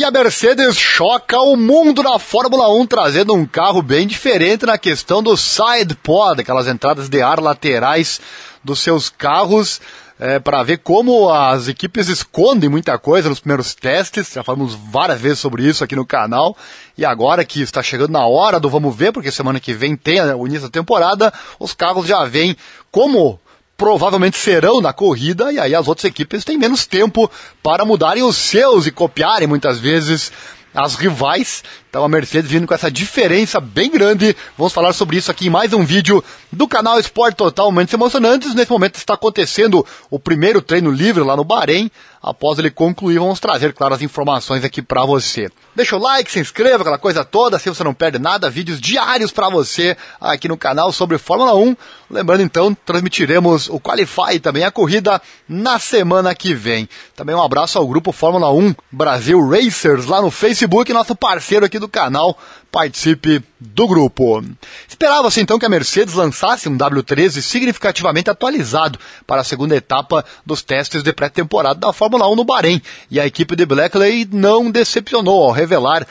E a Mercedes choca o mundo na Fórmula 1, trazendo um carro bem diferente na questão do side pod, aquelas entradas de ar laterais dos seus carros. É, para ver como as equipes escondem muita coisa nos primeiros testes. Já falamos várias vezes sobre isso aqui no canal. E agora que está chegando na hora do vamos ver, porque semana que vem tem o início da temporada, os carros já vêm como provavelmente serão na corrida, e aí as outras equipes têm menos tempo para mudarem os seus e copiarem muitas vezes as rivais. Então a Mercedes vindo com essa diferença bem grande. Vamos falar sobre isso aqui em mais um vídeo do canal Esporte Total Momentos Emocionantes. Nesse momento está acontecendo o primeiro treino livre lá no Bahrein. Após ele concluir, vamos trazer, claro, as informações aqui para você. Deixa o like, se inscreva, aquela coisa toda, assim você não perde nada. Vídeos diários para você aqui no canal sobre Fórmula 1. Lembrando então, transmitiremos o Qualify e também a corrida na semana que vem. Também um abraço ao grupo Fórmula 1 Brasil Racers lá no Facebook, nosso parceiro aqui do canal. Participe do grupo. Esperava-se então que a Mercedes lançasse um W13 significativamente atualizado para a segunda etapa dos testes de pré-temporada da Fórmula 1 no Bahrein, e a equipe de Blackley não decepcionou ao revelar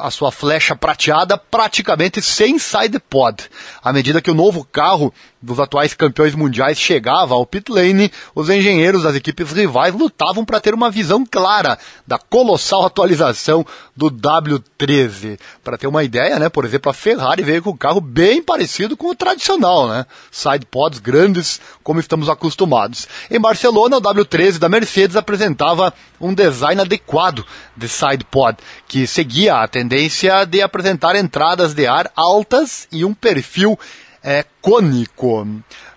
a sua flecha prateada praticamente sem side pod. À medida que o novo carro dos atuais campeões mundiais chegava ao pit lane, os engenheiros das equipes rivais lutavam para ter uma visão clara da colossal atualização do W13. Para ter uma ideia, né, por exemplo, a Ferrari veio com um carro bem parecido com o tradicional, né? Side pods grandes, como estamos acostumados. Em Barcelona, o W13 da Mercedes apresentava um design adequado de side pod, que seguia a tendência de apresentar entradas de ar altas e um perfil é, cônico.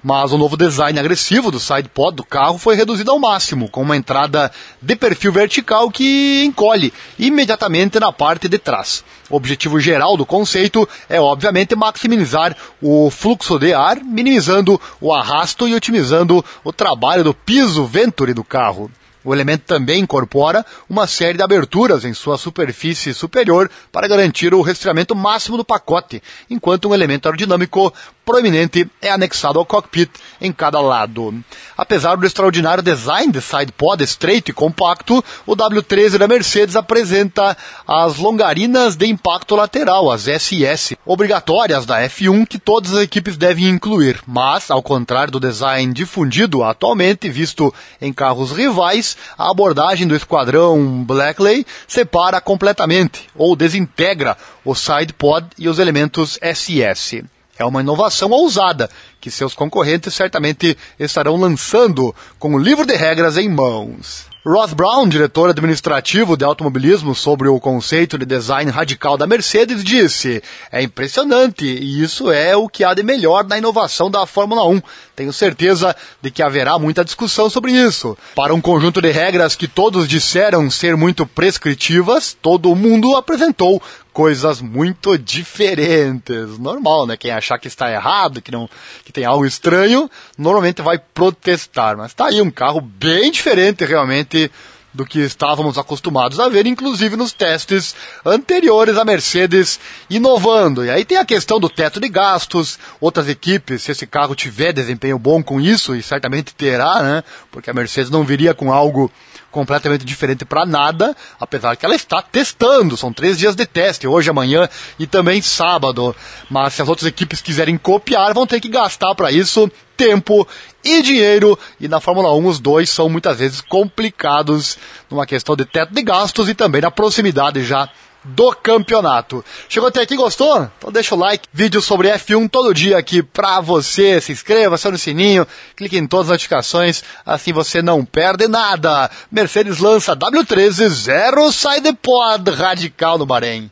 Mas o novo design agressivo do side pod do carro foi reduzido ao máximo, com uma entrada de perfil vertical que encolhe imediatamente na parte de trás. O objetivo geral do conceito é, obviamente, maximizar o fluxo de ar, minimizando o arrasto e otimizando o trabalho do piso Venturi do carro. O elemento também incorpora uma série de aberturas em sua superfície superior para garantir o resfriamento máximo do pacote, enquanto um elemento aerodinâmico proeminente é anexado ao cockpit em cada lado. Apesar do extraordinário design de sidepod estreito e compacto, o W13 da Mercedes apresenta as longarinas de impacto lateral, as SS, obrigatórias da F1 que todas as equipes devem incluir, mas, ao contrário do design difundido atualmente visto em carros rivais, a abordagem do esquadrão Blackley separa completamente ou desintegra o sidepod e os elementos SS. É uma inovação ousada que seus concorrentes certamente estarão lançando com o livro de regras em mãos. Ross Brown, diretor administrativo de automobilismo sobre o conceito de design radical da Mercedes, disse: É impressionante e isso é o que há de melhor na inovação da Fórmula 1. Tenho certeza de que haverá muita discussão sobre isso. Para um conjunto de regras que todos disseram ser muito prescritivas, todo mundo apresentou coisas muito diferentes. Normal, né? Quem achar que está errado, que não que tem algo estranho, normalmente vai protestar. Mas está aí um carro bem diferente realmente do que estávamos acostumados a ver, inclusive nos testes anteriores a Mercedes inovando. E aí tem a questão do teto de gastos, outras equipes, se esse carro tiver desempenho bom com isso, e certamente terá, né? Porque a Mercedes não viria com algo completamente diferente para nada, apesar que ela está testando. São três dias de teste, hoje, amanhã e também sábado. Mas se as outras equipes quiserem copiar, vão ter que gastar para isso tempo e dinheiro. E na Fórmula 1 os dois são muitas vezes complicados numa questão de teto de gastos e também na proximidade já do campeonato. Chegou até aqui, gostou? Então deixa o like. Vídeo sobre F1 todo dia aqui pra você. Se inscreva, acione o sininho, clique em todas as notificações, assim você não perde nada. Mercedes lança W13 Zero Side Pod radical no Bahrein.